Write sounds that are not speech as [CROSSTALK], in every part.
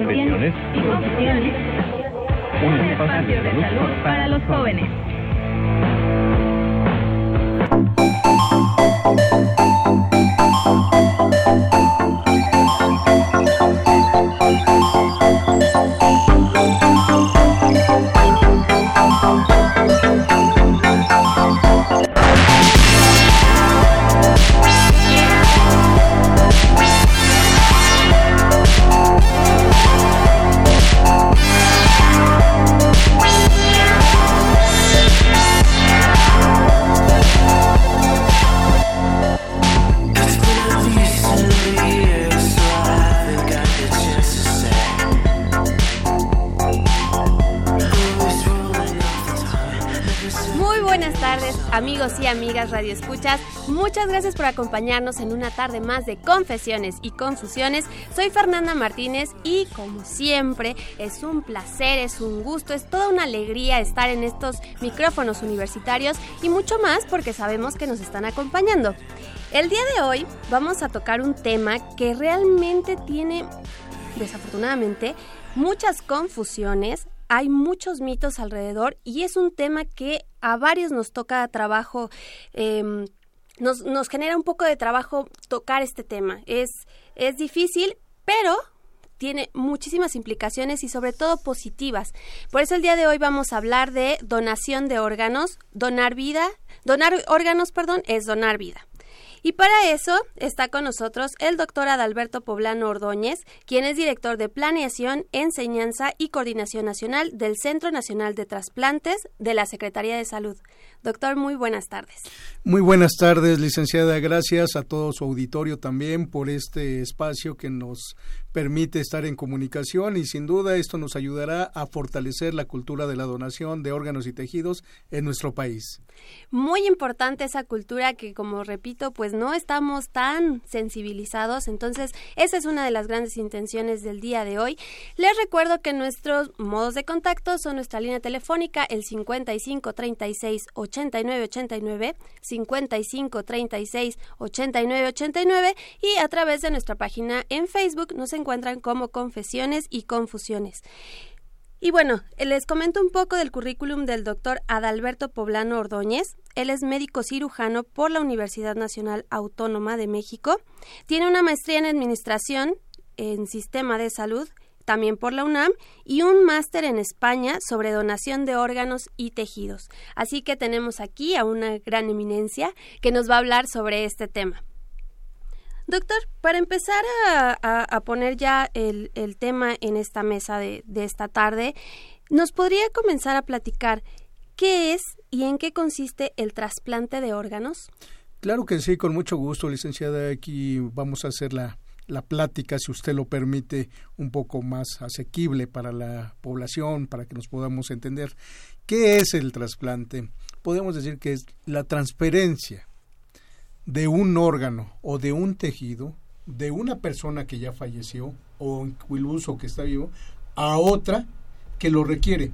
Confesiones. Un espacio de salud para los jóvenes. Radio Escuchas. Muchas gracias por acompañarnos en una tarde más de confesiones y confusiones. Soy Fernanda Martínez y como siempre es un placer, es un gusto, es toda una alegría estar en estos micrófonos universitarios y mucho más porque sabemos que nos están acompañando. El día de hoy vamos a tocar un tema que realmente tiene, desafortunadamente, muchas confusiones, hay muchos mitos alrededor y es un tema que a varios nos toca trabajo, eh, nos, nos, genera un poco de trabajo tocar este tema. Es, es difícil, pero tiene muchísimas implicaciones y sobre todo positivas. Por eso el día de hoy vamos a hablar de donación de órganos, donar vida, donar órganos, perdón, es donar vida. Y para eso está con nosotros el doctor Adalberto Poblano Ordóñez, quien es director de Planeación, Enseñanza y Coordinación Nacional del Centro Nacional de Trasplantes de la Secretaría de Salud. Doctor, muy buenas tardes. Muy buenas tardes, licenciada. Gracias a todo su auditorio también por este espacio que nos permite estar en comunicación y sin duda esto nos ayudará a fortalecer la cultura de la donación de órganos y tejidos en nuestro país. Muy importante esa cultura que, como repito, pues no estamos tan sensibilizados. Entonces, esa es una de las grandes intenciones del día de hoy. Les recuerdo que nuestros modos de contacto son nuestra línea telefónica, el 55 36 89 89, 55 36 89 89 y a través de nuestra página en Facebook nos encuentran como Confesiones y Confusiones. Y bueno, les comento un poco del currículum del doctor Adalberto Poblano Ordóñez. Él es médico cirujano por la Universidad Nacional Autónoma de México. Tiene una maestría en Administración en Sistema de Salud, también por la UNAM, y un máster en España sobre donación de órganos y tejidos. Así que tenemos aquí a una gran eminencia que nos va a hablar sobre este tema. Doctor, para empezar a, poner ya el, el, tema en esta mesa de, de esta tarde, ¿nos podría comenzar a platicar qué es y en qué consiste el trasplante de órganos? Claro que sí, con mucho gusto, licenciada. Aquí vamos a hacer la, la plática, si usted lo permite, un poco más asequible para la población, para que nos podamos entender. ¿Qué es el trasplante? Podemos decir que es la transferencia de un órgano o de un tejido de una persona que ya falleció o incluso que está vivo a otra que lo requiere.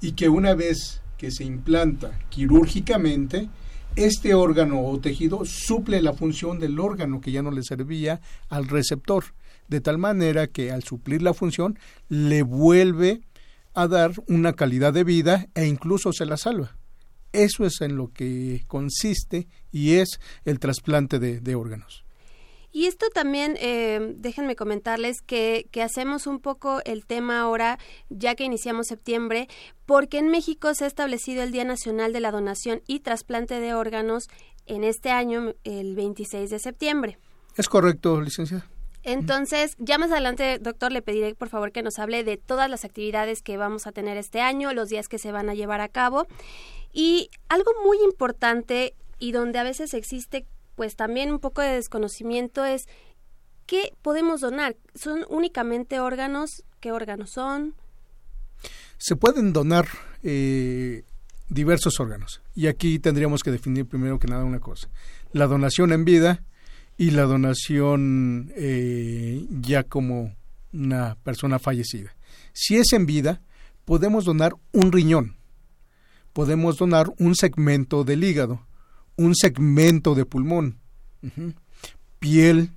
Y que una vez que se implanta quirúrgicamente este órgano o tejido suple la función del órgano que ya no le servía al receptor de tal manera que al suplir la función le vuelve a dar una calidad de vida e incluso se la salva eso es en lo que consiste y es el trasplante de, de órganos. Y esto también, eh, déjenme comentarles que, que, hacemos un poco el tema ahora, ya que iniciamos septiembre, porque en México se ha establecido el Día Nacional de la Donación y Trasplante de Órganos en este año, el 26 de septiembre. Es correcto, licenciada. Entonces, ya más adelante, doctor, le pediré por favor que nos hable de todas las actividades que vamos a tener este año, los días que se van a llevar a cabo. Y algo muy importante y donde a veces existe pues también un poco de desconocimiento es ¿qué podemos donar? ¿Son únicamente órganos? ¿Qué órganos son? Se pueden donar eh, diversos órganos. Y aquí tendríamos que definir primero que nada una cosa. La donación en vida y la donación eh, ya como una persona fallecida. Si es en vida, podemos donar un riñón, podemos donar un segmento del hígado, un segmento de pulmón, piel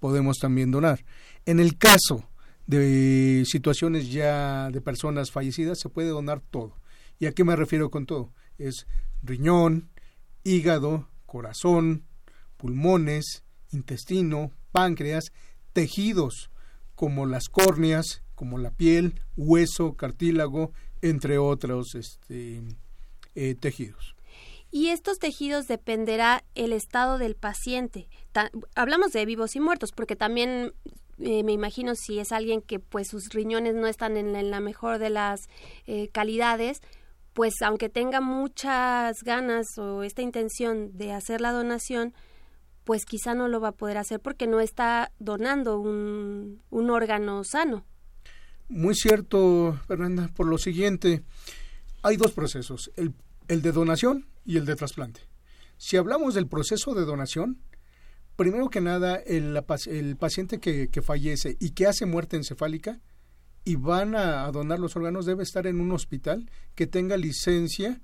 podemos también donar. En el caso de situaciones ya de personas fallecidas, se puede donar todo. ¿Y a qué me refiero con todo? Es riñón, hígado, corazón, pulmones, intestino, páncreas, tejidos como las córneas, como la piel, hueso, cartílago, entre otros este, eh, tejidos. Y estos tejidos dependerá el estado del paciente. hablamos de vivos y muertos, porque también eh, me imagino si es alguien que pues sus riñones no están en, la mejor de las eh, calidades, pues aunque tenga muchas ganas o esta intención de hacer la donación, pues quizá no lo va a poder hacer porque no está donando un, un órgano sano. Muy cierto, Fernanda, por lo siguiente, hay dos procesos, el, el de donación y el de trasplante. Si hablamos del proceso de donación, primero que nada, el, paciente que, que, fallece y que hace muerte encefálica y van a, a, donar los órganos debe estar en un hospital que tenga licencia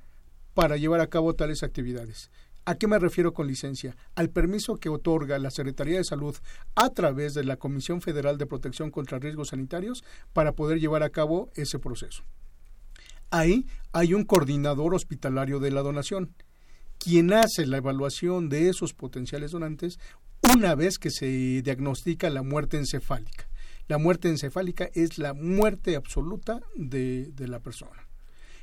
para llevar a cabo tales actividades. ¿A qué me refiero con licencia? Al permiso que otorga la Secretaría de Salud a través de la Comisión Federal de Protección contra Riesgos Sanitarios para poder llevar a cabo ese proceso. Ahí hay un coordinador hospitalario de la donación, quien hace la evaluación de esos potenciales donantes una vez que se diagnostica la muerte encefálica. La muerte encefálica es la muerte absoluta de, de la persona.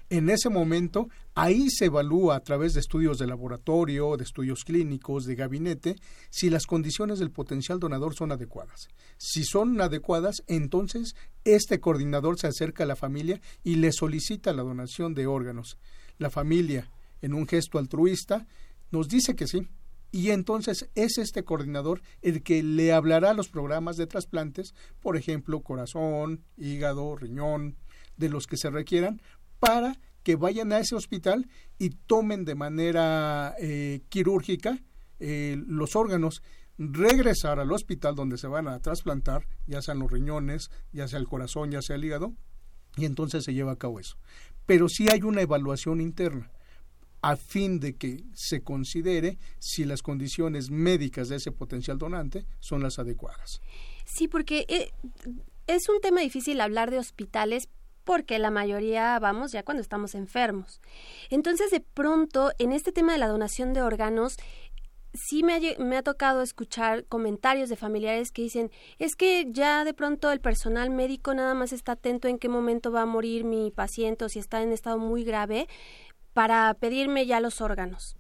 En ese momento, ahí se evalúa a través de estudios de laboratorio, de estudios clínicos, de gabinete, si las condiciones del potencial donador son adecuadas. Si son adecuadas, entonces este coordinador se acerca a la familia y le solicita la donación de órganos. La familia, en un gesto altruista, nos dice que sí, y entonces es este coordinador el que le hablará a los programas de trasplantes, por ejemplo, corazón, hígado, riñón, de los que se requieran, para que vayan a ese hospital y tomen de manera eh, quirúrgica eh, los órganos, regresar al hospital donde se van a trasplantar, ya sean los riñones, ya sea el corazón, ya sea el hígado, y entonces se lleva a cabo eso. Pero sí hay una evaluación interna a fin de que se considere si las condiciones médicas de ese potencial donante son las adecuadas. Sí, porque eh, es un tema difícil hablar de hospitales porque la mayoría vamos ya cuando estamos enfermos. Entonces, de pronto, en este tema de la donación de órganos, sí me ha, me ha, tocado escuchar comentarios de familiares que dicen, es que ya de pronto el personal médico nada más está atento en qué momento va a morir mi paciente o si está en estado muy grave para pedirme ya los órganos.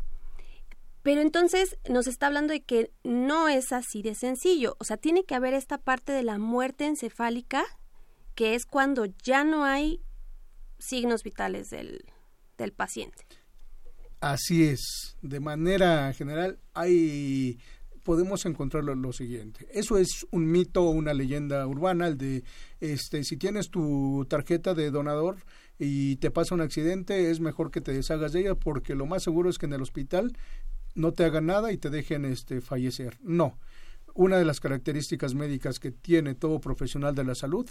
Pero entonces nos está hablando de que no es así de sencillo, o sea, tiene que haber esta parte de la muerte encefálica que es cuando ya no hay signos vitales del, del paciente. Así es, de manera general hay podemos encontrar lo, siguiente. Eso es un mito o una leyenda urbana, el de este si tienes tu tarjeta de donador y te pasa un accidente, es mejor que te deshagas de ella porque lo más seguro es que en el hospital no te hagan nada y te dejen este fallecer. No. Una de las características médicas que tiene todo profesional de la salud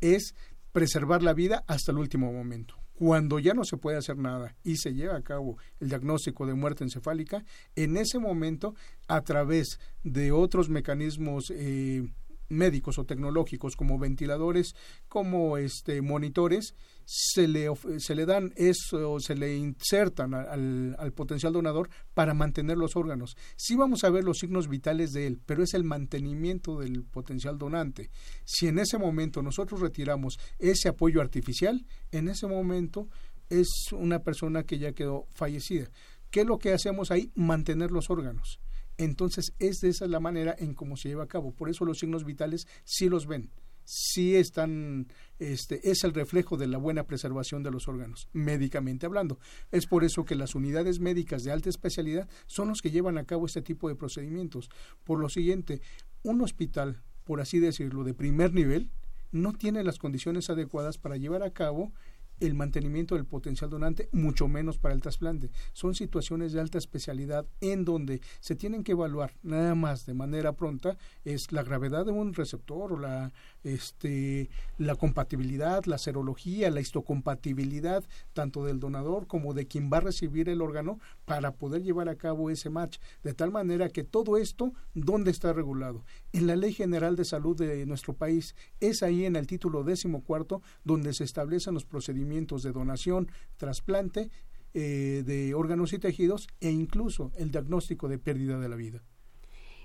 es preservar la vida hasta el último momento. Cuando ya no se puede hacer nada y se lleva a cabo el diagnóstico de muerte encefálica, en ese momento, a través de otros mecanismos eh, médicos o tecnológicos como ventiladores, como este monitores, se le, se le dan eso, se le insertan al, al, potencial donador para mantener los órganos. Sí vamos a ver los signos vitales de él, pero es el mantenimiento del potencial donante. Si en ese momento nosotros retiramos ese apoyo artificial, en ese momento es una persona que ya quedó fallecida. ¿Qué es lo que hacemos ahí? Mantener los órganos. Entonces, es de esa la manera en cómo se lleva a cabo. Por eso los signos vitales sí los ven, sí están, este, es el reflejo de la buena preservación de los órganos, médicamente hablando. Es por eso que las unidades médicas de alta especialidad son los que llevan a cabo este tipo de procedimientos. Por lo siguiente, un hospital por así decirlo, de primer nivel, no tiene las condiciones adecuadas para llevar a cabo el mantenimiento del potencial donante, mucho menos para el trasplante. Son situaciones de alta especialidad en donde se tienen que evaluar nada más de manera pronta es la gravedad de un receptor o la este la compatibilidad, la serología, la histocompatibilidad tanto del donador como de quien va a recibir el órgano para poder llevar a cabo ese match, de tal manera que todo esto dónde está regulado? En la Ley General de Salud de nuestro país, es ahí en el título décimo cuarto donde se establecen los procedimientos de donación, trasplante eh, de órganos y tejidos e incluso el diagnóstico de pérdida de la vida.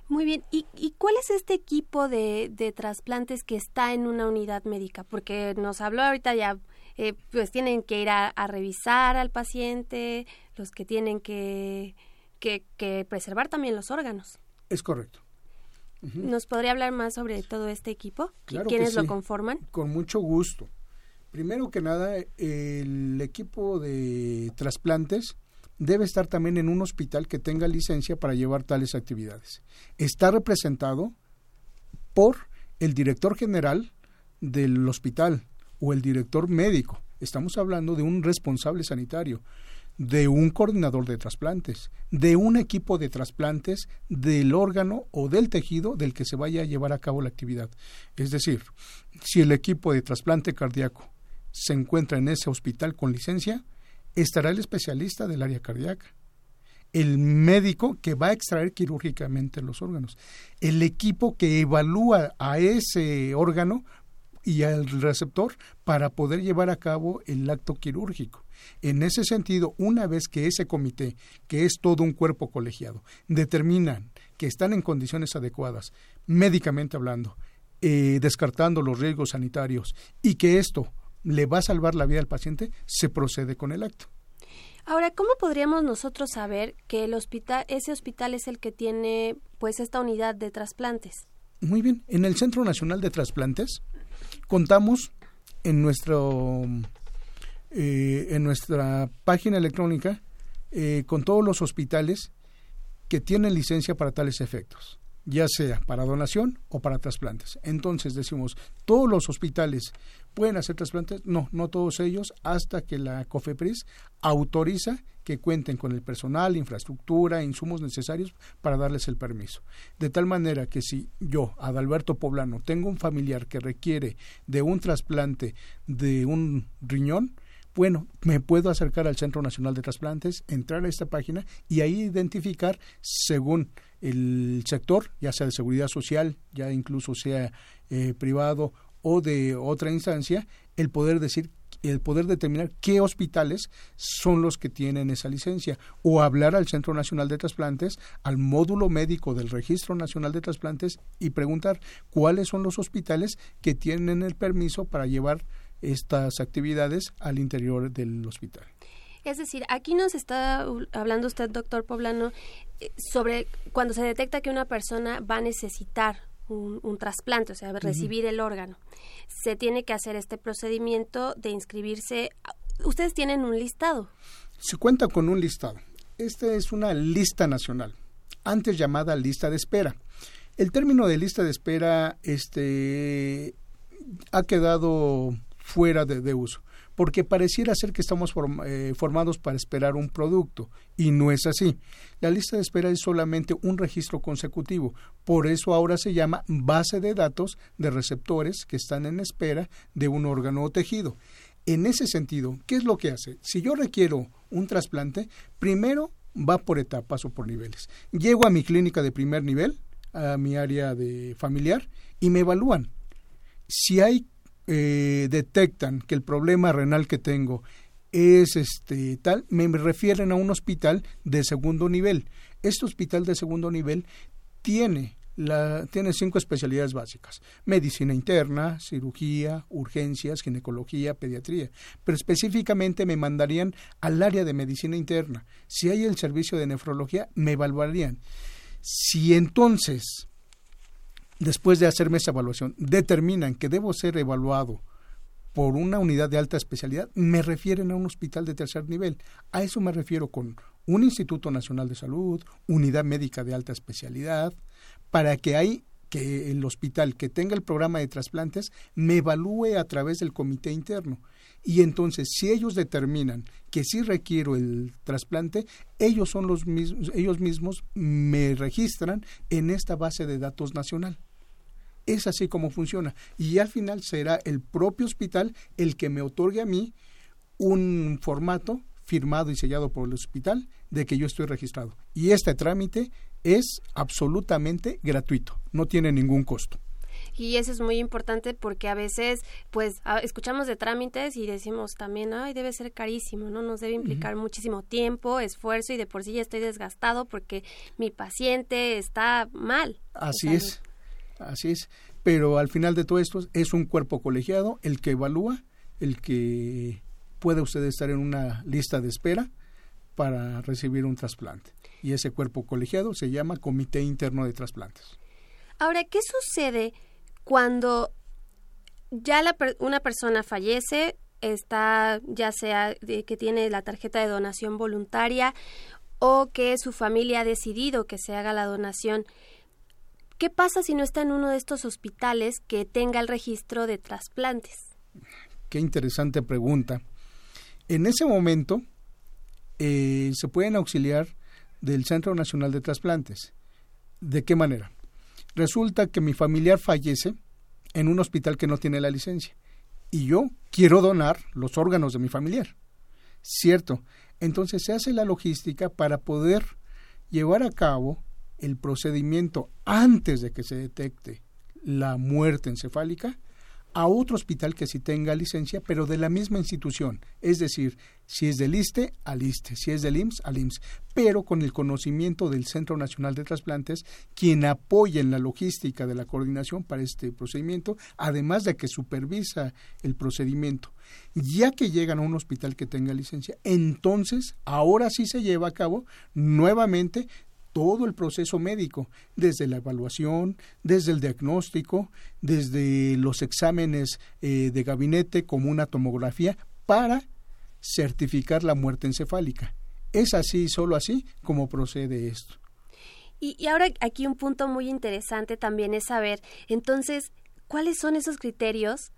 Muy bien, ¿y, cuál es este equipo de, de, trasplantes que está en una unidad médica? Porque nos habló ahorita ya, eh, pues tienen que ir a, revisar al paciente, los que tienen que, que, preservar también los órganos. Es correcto. ¿Nos podría hablar más sobre todo este equipo? ¿Quiénes lo conforman? Con mucho gusto. Primero que nada, el equipo de trasplantes debe estar también en un hospital que tenga licencia para llevar tales actividades. Está representado por el director general del hospital o el director médico. Estamos hablando de un responsable sanitario, de un coordinador de trasplantes, de un equipo de trasplantes del órgano o del tejido del que se vaya a llevar a cabo la actividad. Es decir, si el equipo de trasplante cardíaco se encuentra en ese hospital con licencia, estará el especialista del área cardíaca, el médico que va a extraer quirúrgicamente los órganos, el equipo que evalúa a ese órgano y al receptor para poder llevar a cabo el acto quirúrgico. En ese sentido, una vez que ese comité, que es todo un cuerpo colegiado, determinan que están en condiciones adecuadas, médicamente hablando, eh, descartando los riesgos sanitarios, y que esto le va a salvar la vida al paciente, se procede con el acto. Ahora, ¿cómo podríamos nosotros saber que el hospital, ese hospital es el que tiene pues esta unidad de trasplantes? Muy bien, en el Centro Nacional de Trasplantes contamos en nuestro eh, en nuestra página electrónica eh, con todos los hospitales que tienen licencia para tales efectos ya sea para donación o para trasplantes. Entonces decimos, todos los hospitales pueden hacer trasplantes, no, no todos ellos, hasta que la COFEPRIS autoriza que cuenten con el personal, infraestructura, insumos necesarios para darles el permiso. De tal manera que si yo, Adalberto Poblano, tengo un familiar que requiere de un trasplante de un riñón, bueno, me puedo acercar al Centro Nacional de Trasplantes, entrar a esta página y ahí identificar según el sector, ya sea de seguridad social, ya incluso sea eh, privado o de otra instancia, el poder decir el poder determinar qué hospitales son los que tienen esa licencia o hablar al Centro Nacional de Trasplantes, al módulo médico del Registro Nacional de Trasplantes y preguntar cuáles son los hospitales que tienen el permiso para llevar estas actividades al interior del hospital. Es decir, aquí nos está hablando usted, doctor Poblano, eh, sobre cuando se detecta que una persona va a necesitar un, trasplante, o sea, recibir el órgano. Se tiene que hacer este procedimiento de inscribirse. Ustedes tienen un listado. Se cuenta con un listado. Esta es una lista nacional, antes llamada lista de espera. El término de lista de espera este, ha quedado fuera de, uso, porque pareciera ser que estamos eh, formados para esperar un producto y no es así. La lista de espera es solamente un registro consecutivo, por eso ahora se llama base de datos de receptores que están en espera de un órgano o tejido. En ese sentido, ¿qué es lo que hace? Si yo requiero un trasplante, primero va por etapas o por niveles. Llego a mi clínica de primer nivel, a mi área de familiar, y me evalúan. Si hay eh, detectan que el problema renal que tengo es este tal, me refieren a un hospital de segundo nivel. Este hospital de segundo nivel tiene la, tiene cinco especialidades básicas: medicina interna, cirugía, urgencias, ginecología, pediatría. Pero específicamente me mandarían al área de medicina interna. Si hay el servicio de nefrología, me evaluarían. Si entonces después de hacerme esa evaluación, determinan que debo ser evaluado por una unidad de alta especialidad, me refieren a un hospital de tercer nivel. A eso me refiero con un Instituto Nacional de Salud, unidad médica de alta especialidad, para que ahí que el hospital que tenga el programa de trasplantes me evalúe a través del comité interno. Y entonces, si ellos determinan que sí requiero el trasplante, ellos son los mismos, ellos mismos me registran en esta base de datos nacional. Es así como funciona. Y al final será el propio hospital el que me otorgue a mí un formato firmado y sellado por el hospital de que yo estoy registrado. Y este trámite es absolutamente gratuito, no tiene ningún costo. Y eso es muy importante porque a veces, pues, escuchamos de trámites y decimos también, ay, debe ser carísimo, ¿no? Nos debe implicar muchísimo tiempo, esfuerzo y de por sí ya estoy desgastado porque mi paciente está mal. Así es, así es. Pero al final de todo esto es un cuerpo colegiado el que evalúa, el que puede usted estar en una lista de espera para recibir un trasplante. Y ese cuerpo colegiado se llama Comité Interno de Trasplantes. Ahora, ¿qué sucede cuando ya una persona fallece, está ya sea que tiene la tarjeta de donación voluntaria o que su familia ha decidido que se haga la donación? ¿Qué pasa si no está en uno de estos hospitales que tenga el registro de trasplantes? Qué interesante pregunta. En ese momento eh, se pueden auxiliar del Centro Nacional de Trasplantes. ¿De qué manera? Resulta que mi familiar fallece en un hospital que no tiene la licencia y yo quiero donar los órganos de mi familiar. Cierto. Entonces se hace la logística para poder llevar a cabo el procedimiento antes de que se detecte la muerte encefálica a otro hospital que sí tenga licencia, pero de la misma institución. Es decir, si es del ISTE, al ISTE, si es del IMSS, al IMSS, pero con el conocimiento del Centro Nacional de Trasplantes, quien apoya en la logística de la coordinación para este procedimiento, además de que supervisa el procedimiento. Ya que llegan a un hospital que tenga licencia, entonces ahora sí se lleva a cabo nuevamente todo el proceso médico, desde la evaluación, desde el diagnóstico, desde los exámenes eh, de gabinete como una tomografía, para certificar la muerte encefálica. Es así, solo así, como procede esto. Y, y ahora aquí un punto muy interesante también es saber, entonces, ¿cuáles son esos criterios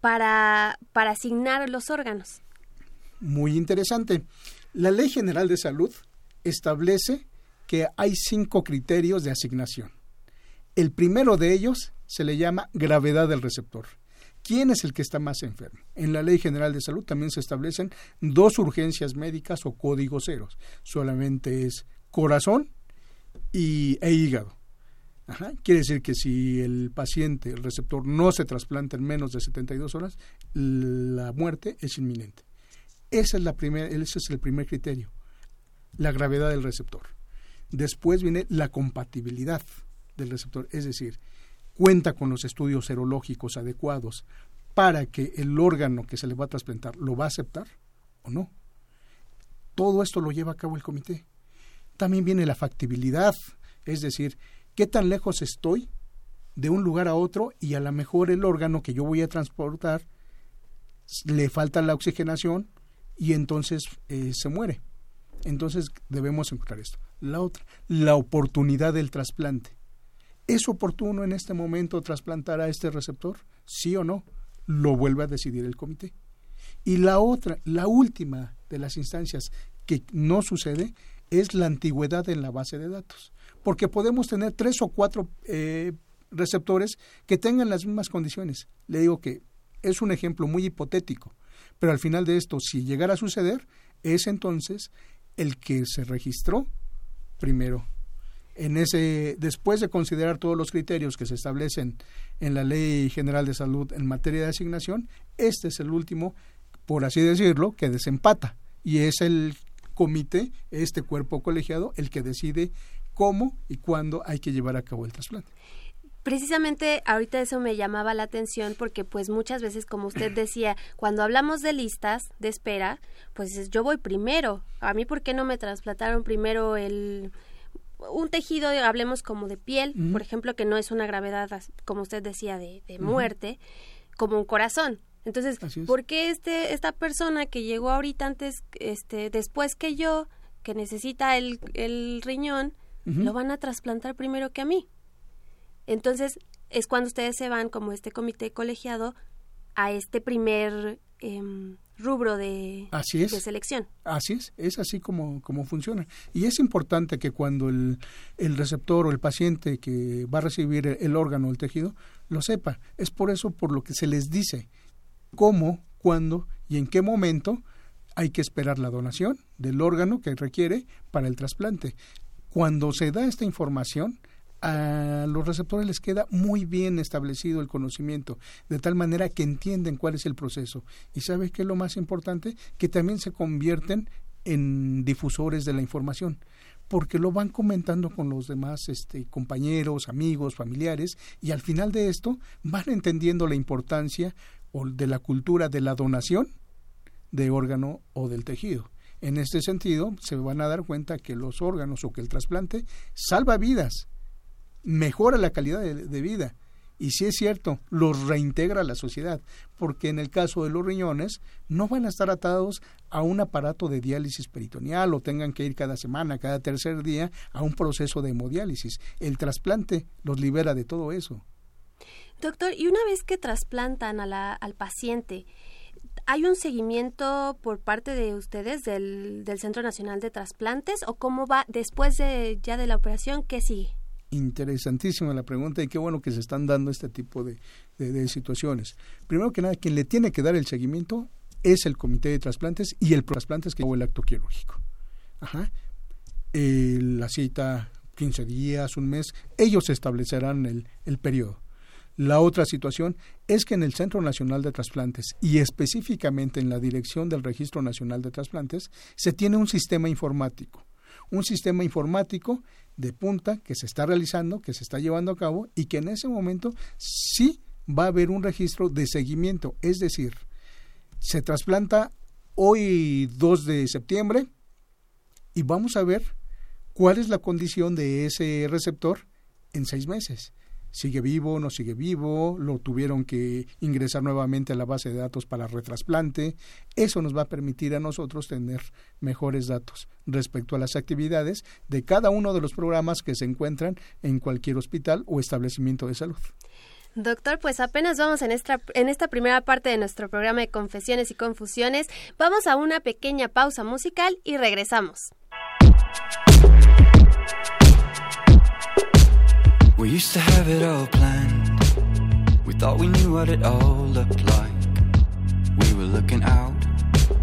para, para asignar los órganos? Muy interesante. La Ley General de Salud establece que hay cinco criterios de asignación. El primero de ellos se le llama gravedad del receptor. ¿Quién es el que está más enfermo? En la Ley General de Salud también se establecen dos urgencias médicas o códigos ceros. Solamente es corazón y, e hígado. Quiere decir que si el paciente, el receptor, no se trasplanta en menos de 72 horas, la muerte es inminente. Esa es la ese es el primer criterio, la gravedad del receptor. Después viene la compatibilidad del receptor, es decir, cuenta con los estudios serológicos adecuados para que el órgano que se le va a trasplantar lo va a aceptar o no. Todo esto lo lleva a cabo el comité. También viene la factibilidad, es decir, qué tan lejos estoy de un lugar a otro y a lo mejor el órgano que yo voy a transportar le falta la oxigenación y entonces eh, se muere. Entonces debemos encontrar esto. La otra, la oportunidad del trasplante. ¿Es oportuno en este momento trasplantar a este receptor? ¿Sí o no? Lo vuelve a decidir el comité. Y la otra, la última de las instancias que no sucede es la antigüedad en la base de datos. Porque podemos tener tres o cuatro eh, receptores que tengan las mismas condiciones. Le digo que es un ejemplo muy hipotético, pero al final de esto, si llegara a suceder, es entonces el que se registró primero. En ese, después de considerar todos los criterios que se establecen en la Ley General de Salud en materia de asignación, este es el último, por así decirlo, que desempata. Y es el comité, este cuerpo colegiado, el que decide cómo y cuándo hay que llevar a cabo el trasplante. Precisamente ahorita eso me llamaba la atención porque pues muchas veces como usted [CLEARS THROAT] decía, cuando hablamos de listas de espera, pues yo voy primero. A mí por qué no me trasplantaron primero el un tejido, hablemos como de piel, por ejemplo, que no es una gravedad como usted decía de, muerte, como un corazón. Entonces, ¿por qué este esta persona que llegó ahorita antes este después que yo que necesita el, el riñón lo van a trasplantar primero que a mí? Entonces, es cuando ustedes se van como este comité colegiado a este primer em, rubro de, así es. de selección. Así es, es así como, como funciona. Y es importante que cuando el, el receptor o el paciente que va a recibir el, órgano o el tejido lo sepa. Es por eso por lo que se les dice cómo, cuándo y en qué momento hay que esperar la donación del órgano que requiere para el trasplante. Cuando se da esta información, a los receptores les queda muy bien establecido el conocimiento, de tal manera que entienden cuál es el proceso. Y sabes qué es lo más importante? Que también se convierten en difusores de la información porque lo van comentando con los demás este, compañeros, amigos, familiares, y al final de esto van entendiendo la importancia de la cultura de la donación de órgano o del tejido. En este sentido, se van a dar cuenta que los órganos o que el trasplante salva vidas, mejora la calidad de, vida y si es cierto, los reintegra a la sociedad, porque en el caso de los riñones no van a estar atados a un aparato de diálisis peritoneal o tengan que ir cada semana, cada tercer día a un proceso de hemodiálisis. El trasplante los libera de todo eso. Doctor, y una vez que trasplantan a la, al paciente, ¿hay un seguimiento por parte de ustedes del, del Centro Nacional de Trasplantes o cómo va después de, ya de la operación? ¿Qué sigue? Interesantísima la pregunta y qué bueno que se están dando este tipo de, situaciones. Primero que nada, quien le tiene que dar el seguimiento es el comité de trasplantes y el trasplantes que hago el acto quirúrgico. Ajá. la cita, 15 días, un mes, ellos establecerán el, el periodo. La otra situación es que en el Centro Nacional de Trasplantes y específicamente en la Dirección del Registro Nacional de Trasplantes se tiene un sistema informático. Un sistema informático de punta que se está realizando, que se está llevando a cabo y que en ese momento sí va a haber un registro de seguimiento. Es decir, se trasplanta hoy 2 de septiembre y vamos a ver cuál es la condición de ese receptor en seis meses sigue vivo, no sigue vivo, lo tuvieron que ingresar nuevamente a la base de datos para retrasplante. Eso nos va a permitir a nosotros tener mejores datos respecto a las actividades de cada uno de los programas que se encuentran en cualquier hospital o establecimiento de salud. Doctor, pues apenas vamos en esta, en esta primera parte de nuestro programa de confesiones y confusiones. Vamos a una pequeña pausa musical y regresamos. We used to have it all planned. We thought we knew what it all looked like. We were looking out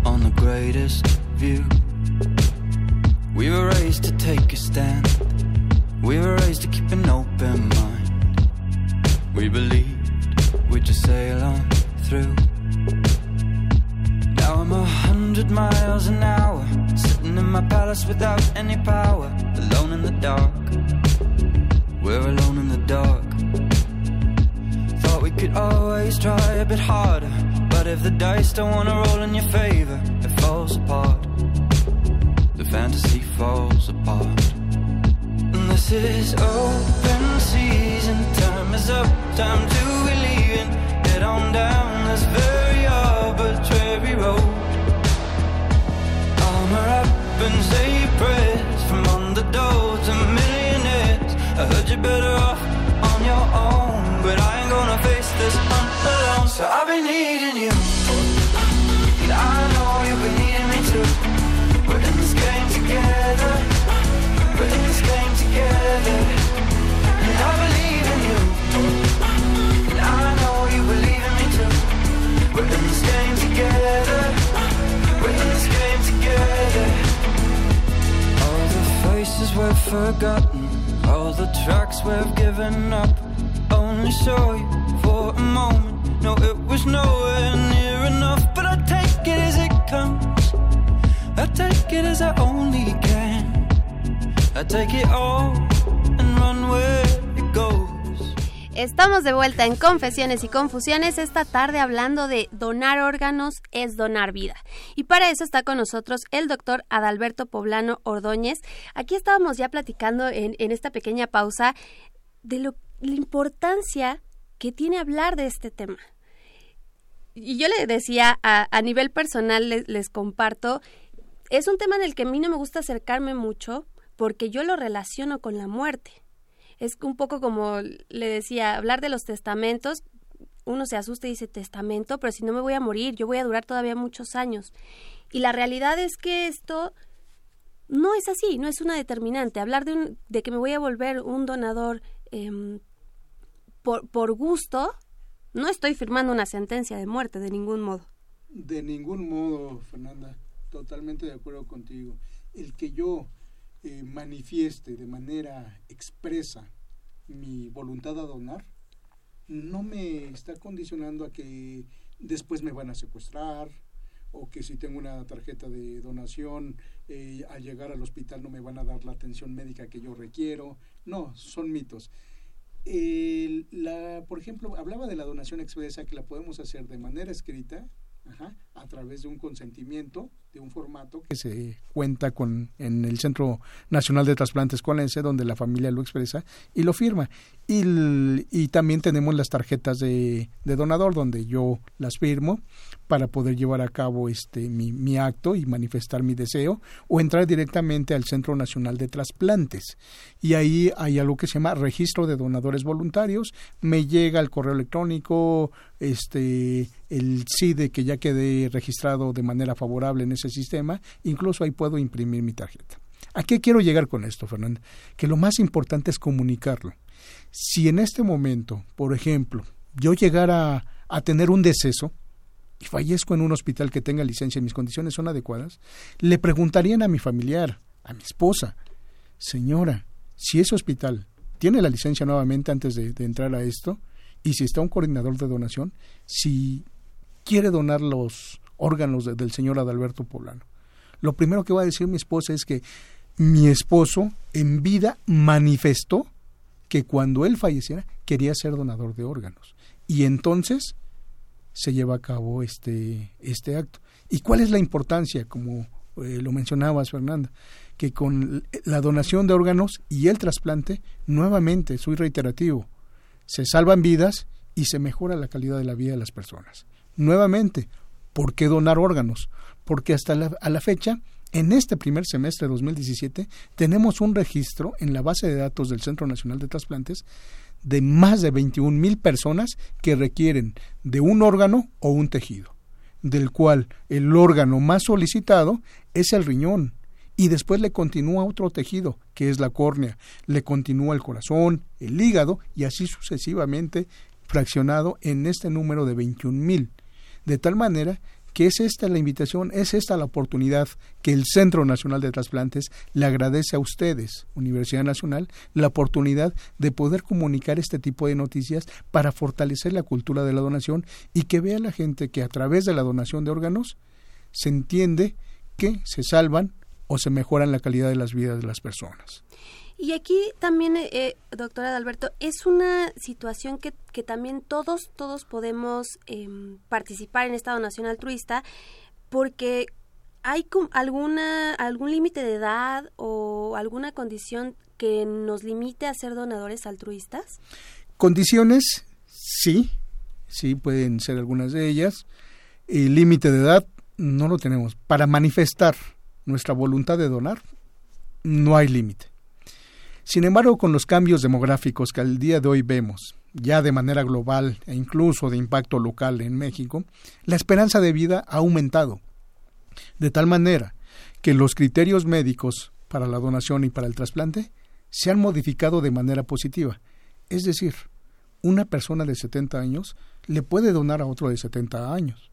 on the greatest view. We were raised to take a stand. We were raised to keep an open mind. We believed we'd just sail on through. Now I'm a hundred miles an hour, sitting in my palace without any power, alone in the dark we're alone in the dark. Thought we could always try a bit harder. But if the dice don't wanna roll in your favor, it falls apart. The fantasy falls apart. And this is open season. Were forgotten all the tracks we've given up only saw you for a moment. No, it was nowhere near enough, but I take it as it comes. I take it as I only can. I take it all and run goes. Estamos de vuelta en Confesiones y Confusiones esta tarde hablando de donar órganos es donar vida. Y para eso está con nosotros el doctor Adalberto Poblano Ordóñez. Aquí estábamos ya platicando en, esta pequeña pausa de lo, la importancia que tiene hablar de este tema. Y yo le decía a, nivel personal, les, les comparto, es un tema en el que a mí no me gusta acercarme mucho porque yo lo relaciono con la muerte Es un poco como le decía, hablar de los testamentos, uno se asusta y dice testamento, pero si no me voy a morir, yo voy a durar todavía muchos años. Y la realidad es que esto no es así, no es una determinante. Hablar de, un, de que me voy a volver un donador em, por, por gusto, no estoy firmando una sentencia de muerte de ningún modo. De ningún modo, Fernanda, totalmente de acuerdo contigo. El que yo eh, manifieste de manera expresa mi voluntad a donar, no me está condicionando a que después me van a secuestrar o que si tengo una tarjeta de donación eh, al llegar al hospital no me van a dar la atención médica que yo requiero. No, son mitos. la, por ejemplo, hablaba de la donación expresa que la podemos hacer de manera escrita, a través de un consentimiento, de un formato que se cuenta con en el Centro Nacional de Trasplantes Cualense, donde la familia lo expresa y lo firma. Y, y también tenemos las tarjetas de, de, donador, donde yo las firmo para poder llevar a cabo este mi, mi acto y manifestar mi deseo, o entrar directamente al Centro Nacional de Trasplantes. Y ahí hay algo que se llama registro de donadores voluntarios, me llega el correo electrónico, este el CIDE que ya quedé registrado de manera favorable en ese sistema, incluso ahí puedo imprimir mi tarjeta. ¿A qué quiero llegar con esto, Fernando? Que lo más importante es comunicarlo. Si en este momento, por ejemplo, yo llegara a tener un deceso y fallezco en un hospital que tenga licencia y mis condiciones son adecuadas, le preguntarían a mi familiar, a mi esposa, señora, si ese hospital tiene la licencia nuevamente antes de, de entrar a esto, y si está un coordinador de donación, si quiere donar los órganos del señor Adalberto Poblano. Lo primero que va a decir mi esposa es que mi esposo en vida manifestó que cuando él falleciera quería ser donador de órganos. Y entonces se lleva a cabo este, este acto. ¿Y cuál es la importancia, como eh, lo mencionabas, Fernanda? Que con la donación de órganos y el trasplante, nuevamente, soy reiterativo, se salvan vidas y se mejora la calidad de la vida de las personas. Nuevamente, ¿por qué donar órganos? Porque hasta la, a la fecha, en este primer semestre de 2017, tenemos un registro en la base de datos del Centro Nacional de Trasplantes de más de 21 mil personas que requieren de un órgano o un tejido, del cual el órgano más solicitado es el riñón, y después le continúa otro tejido, que es la córnea, le continúa el corazón, el hígado y así sucesivamente fraccionado en este número de 21 mil. De tal manera que es esta la invitación, es esta la oportunidad que el Centro Nacional de Trasplantes le agradece a ustedes, Universidad Nacional, la oportunidad de poder comunicar este tipo de noticias para fortalecer la cultura de la donación y que vea la gente que a través de la donación de órganos se entiende que se salvan o se mejoran la calidad de las vidas de las personas. Y aquí también, eh, eh doctora Alberto, es una situación que, que también todos, todos podemos em, participar en esta donación altruista porque hay alguna, algún límite de edad o alguna condición que nos limite a ser donadores altruistas. Condiciones, sí, sí pueden ser algunas de ellas. El límite de edad no lo tenemos. Para manifestar nuestra voluntad de donar, no hay límite. Sin embargo, con los cambios demográficos que al día de hoy vemos, ya de manera global e incluso de impacto local en México, la esperanza de vida ha aumentado, de tal manera que los criterios médicos para la donación y para el trasplante se han modificado de manera positiva. Es decir, una persona de 70 años le puede donar a otro de 70 años.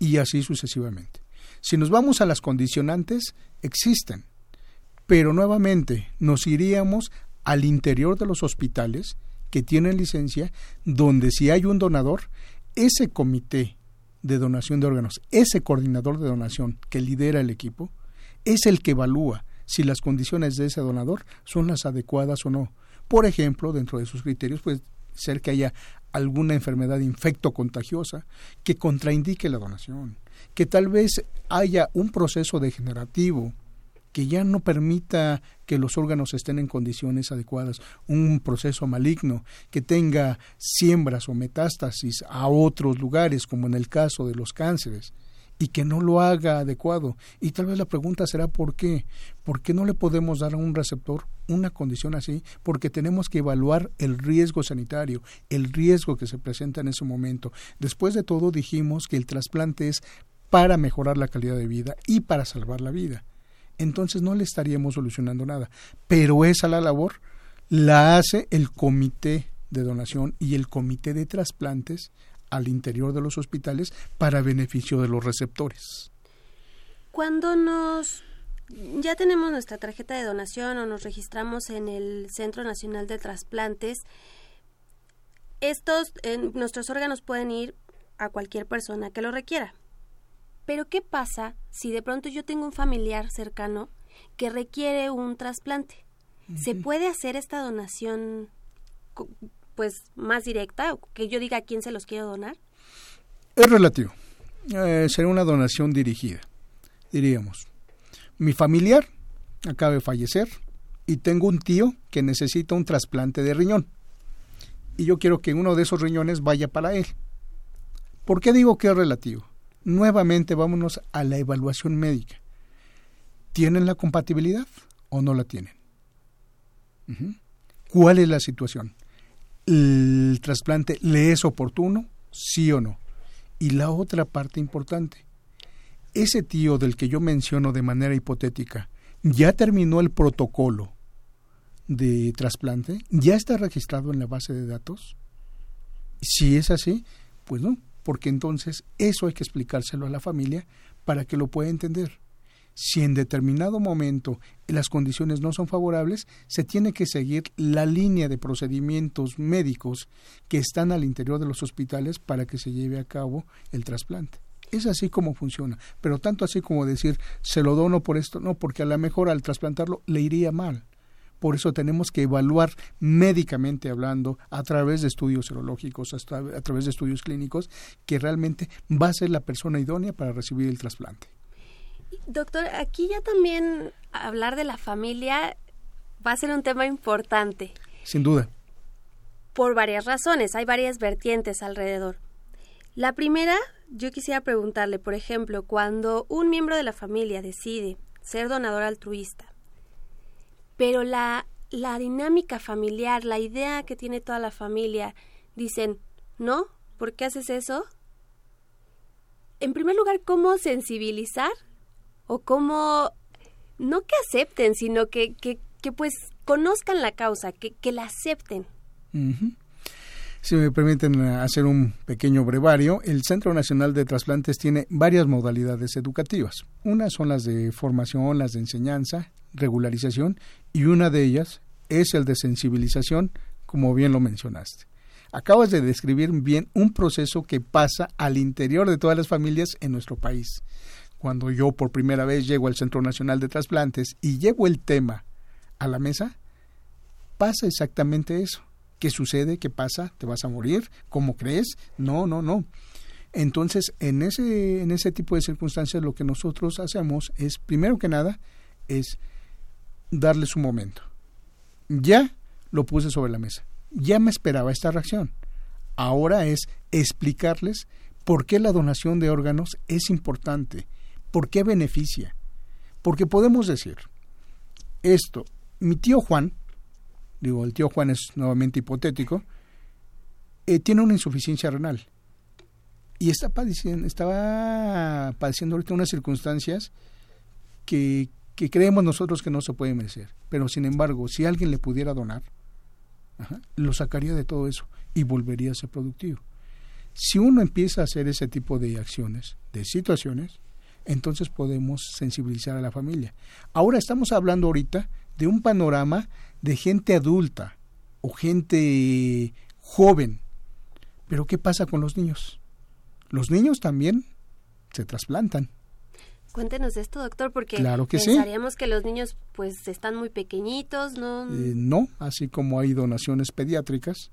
Y así sucesivamente. Si nos vamos a las condicionantes, existen, pero nuevamente nos iríamos al interior de los hospitales que tienen licencia, donde si hay un donador, ese comité de donación de órganos, ese coordinador de donación que lidera el equipo, es el que evalúa si las condiciones de ese donador son las adecuadas o no. Por ejemplo, dentro de sus criterios puede ser que haya alguna enfermedad infecto contagiosa que contraindique la donación que tal vez haya un proceso degenerativo que ya no permita que los órganos estén en condiciones adecuadas, un proceso maligno que tenga siembras o metástasis a otros lugares, como en el caso de los cánceres, y que no lo haga adecuado. Y tal vez la pregunta será ¿por qué? ¿Por qué no le podemos dar a un receptor una condición así? Porque tenemos que evaluar el riesgo sanitario, el riesgo que se presenta en ese momento. Después de todo dijimos que el trasplante es para mejorar la calidad de vida y para salvar la vida. Entonces no le estaríamos solucionando nada. Pero esa la labor la hace el comité de donación y el comité de trasplantes al interior de los hospitales para beneficio de los receptores. Cuando nos ya tenemos nuestra tarjeta de donación o nos registramos en el Centro Nacional de Trasplantes, estos nuestros órganos pueden ir a cualquier persona que lo requiera. Pero ¿qué pasa si de pronto yo tengo un familiar cercano que requiere un trasplante? ¿Se puede hacer esta donación pues más directa, que yo diga a quién se los quiero donar? Es relativo. Eh, será una donación dirigida. Diríamos, mi familiar acaba de fallecer y tengo un tío que necesita un trasplante de riñón. Y yo quiero que uno de esos riñones vaya para él. ¿Por qué digo que es relativo? Nuevamente vámonos a la evaluación médica. ¿Tienen la compatibilidad o no la tienen? ¿Cuál es la situación? el trasplante le es oportuno, sí o no. Y la otra parte importante, ese tío del que yo menciono de manera hipotética, ¿ya terminó el protocolo de trasplante? ¿Ya está registrado en la base de datos? Si es así, pues no, porque entonces eso hay que explicárselo a la familia para que lo pueda entender si en determinado momento las condiciones no son favorables, se tiene que seguir la línea de procedimientos médicos que están al interior de los hospitales para que se lleve a cabo el trasplante. Es así como funciona, pero tanto así como decir se lo dono por esto, no, porque a lo mejor al trasplantarlo le iría mal. Por eso tenemos que evaluar médicamente hablando, a través de estudios serológicos, a través de estudios clínicos, que realmente va a ser la persona idónea para recibir el trasplante. Doctor, aquí ya también hablar de la familia va a ser un tema importante. Sin duda. Por varias razones, hay varias vertientes alrededor. La primera, yo quisiera preguntarle, por ejemplo, cuando un miembro de la familia decide ser donador altruista, pero la, la dinámica familiar, la idea que tiene toda la familia, dicen, no, ¿por qué haces eso? En primer lugar, ¿cómo sensibilizar o cómo, no que acepten, sino que, que, que pues conozcan la causa, que, que la acepten. Si me permiten hacer un pequeño brevario, el Centro Nacional de Trasplantes tiene varias modalidades educativas. Una son las de formación, las de enseñanza, regularización, y una de ellas es el de sensibilización, como bien lo mencionaste. Acabas de describir bien un proceso que pasa al interior de todas las familias en nuestro país cuando yo por primera vez llego al Centro Nacional de Trasplantes y llevo el tema a la mesa, pasa exactamente eso. ¿Qué sucede? ¿Qué pasa? ¿Te vas a morir? ¿Cómo crees? No, no, no. Entonces, en ese, en ese tipo de circunstancias, lo que nosotros hacemos es, primero que nada, es darles un momento. Ya lo puse sobre la mesa. Ya me esperaba esta reacción. Ahora es explicarles por qué la donación de órganos es importante ¿Por qué beneficia? Porque podemos decir esto, mi tío Juan, digo, el tío Juan es nuevamente hipotético, eh, tiene una insuficiencia renal y está padeciendo, estaba padeciendo ahorita unas circunstancias que, que creemos nosotros que no se puede merecer. Pero sin embargo, si alguien le pudiera donar, lo sacaría de todo eso y volvería a ser productivo. Si uno empieza a hacer ese tipo de acciones, de situaciones, entonces podemos sensibilizar a la familia. Ahora estamos hablando ahorita de un panorama de gente adulta o gente joven. Pero ¿qué pasa con los niños? Los niños también se trasplantan. Cuéntenos esto, doctor, porque claro que pensaríamos que los niños pues están muy pequeñitos, ¿no? Eh, no, así como hay donaciones pediátricas,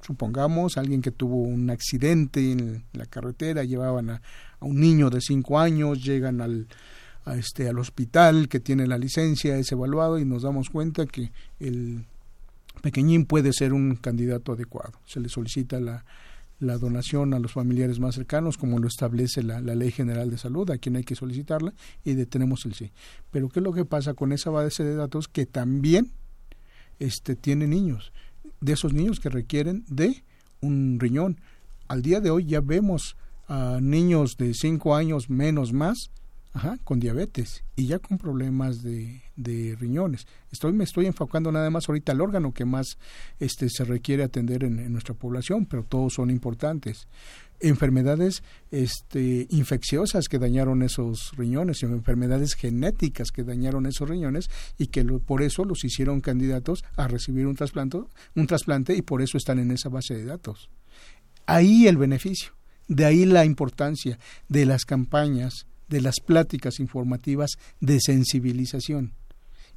Supongamos alguien que tuvo un accidente en la carretera, llevaban a, un niño de cinco años, llegan al, este, al hospital que tiene la licencia, es evaluado y nos damos cuenta que el pequeñín puede ser un candidato adecuado. Se le solicita la, la donación a los familiares más cercanos, como lo establece la, Ley General de Salud, a quien hay que solicitarla, y detenemos el sí. Pero ¿qué es lo que pasa con esa base de datos que también este, tiene niños? De esos niños que requieren de un riñón. Al día de hoy ya vemos a niños de 5 años menos más Ajá, con diabetes y ya con problemas de, de, riñones. Estoy, me estoy enfocando nada más ahorita al órgano que más este, se requiere atender en, nuestra población, pero todos son importantes. Enfermedades este, infecciosas que dañaron esos riñones, enfermedades genéticas que dañaron esos riñones y que por eso los hicieron candidatos a recibir un trasplante, un trasplante y por eso están en esa base de datos. Ahí el beneficio, de ahí la importancia de las campañas de las pláticas informativas de sensibilización.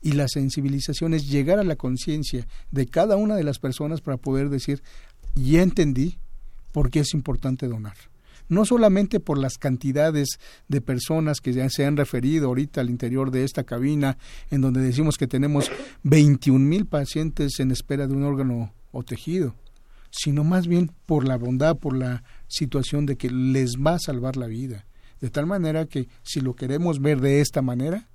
Y la sensibilización es llegar a la conciencia de cada una de las personas para poder decir, ya entendí por qué es importante donar. No solamente por las cantidades de personas que ya se han referido ahorita al interior de esta cabina, en donde decimos que tenemos 21 mil pacientes en espera de un órgano o tejido, sino más bien por la bondad, por la situación de que les va a salvar la vida de tal manera que si lo queremos ver de esta manera,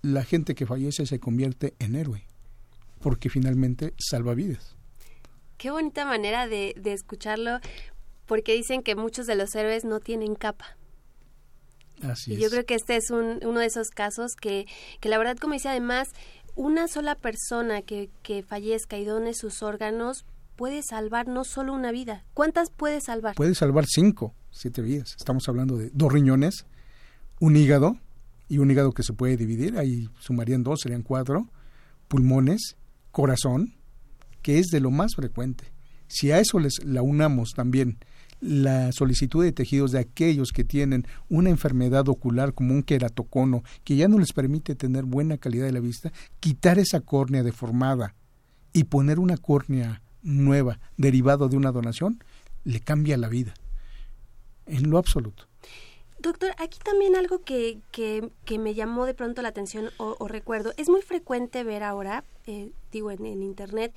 la gente que fallece se convierte en héroe, porque finalmente salva vidas. Qué bonita manera de, escucharlo, porque dicen que muchos de los héroes no tienen capa. Así y yo creo que este es uno de esos casos que, que la verdad, como decía, además, una sola persona que, que fallezca y done sus órganos puede salvar no solo una vida. ¿Cuántas puede salvar? Puede salvar cinco siete vidas. Estamos hablando de dos riñones, un hígado y un hígado que se puede dividir, ahí sumarían dos, serían cuatro, pulmones, corazón, que es de lo más frecuente. Si a eso les la unamos también la solicitud de tejidos de aquellos que tienen una enfermedad ocular como un queratocono que ya no les permite tener buena calidad de la vista, quitar esa córnea deformada y poner una córnea nueva derivado de una donación, le cambia la vida en lo absoluto. Doctor, aquí también algo que, que, me llamó de pronto la atención o, recuerdo, es muy frecuente ver ahora, eh, digo en, internet,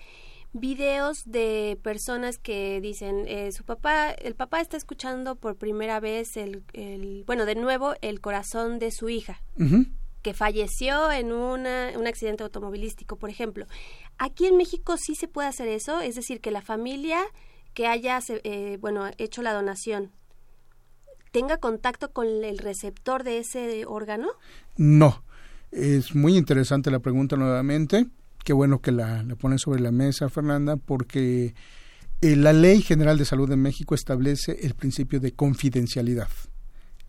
videos de personas que dicen, eh, su papá, el papá está escuchando por primera vez el, el bueno, de nuevo, el corazón de su hija. que falleció en una, un accidente automovilístico, por ejemplo. Aquí en México sí se puede hacer eso, es decir, que la familia que haya eh, bueno, hecho la donación tenga contacto con el receptor de ese órgano? No. Es muy interesante la pregunta nuevamente. Qué bueno que la, la pone sobre la mesa, Fernanda, porque eh, la Ley General de Salud de México establece el principio de confidencialidad.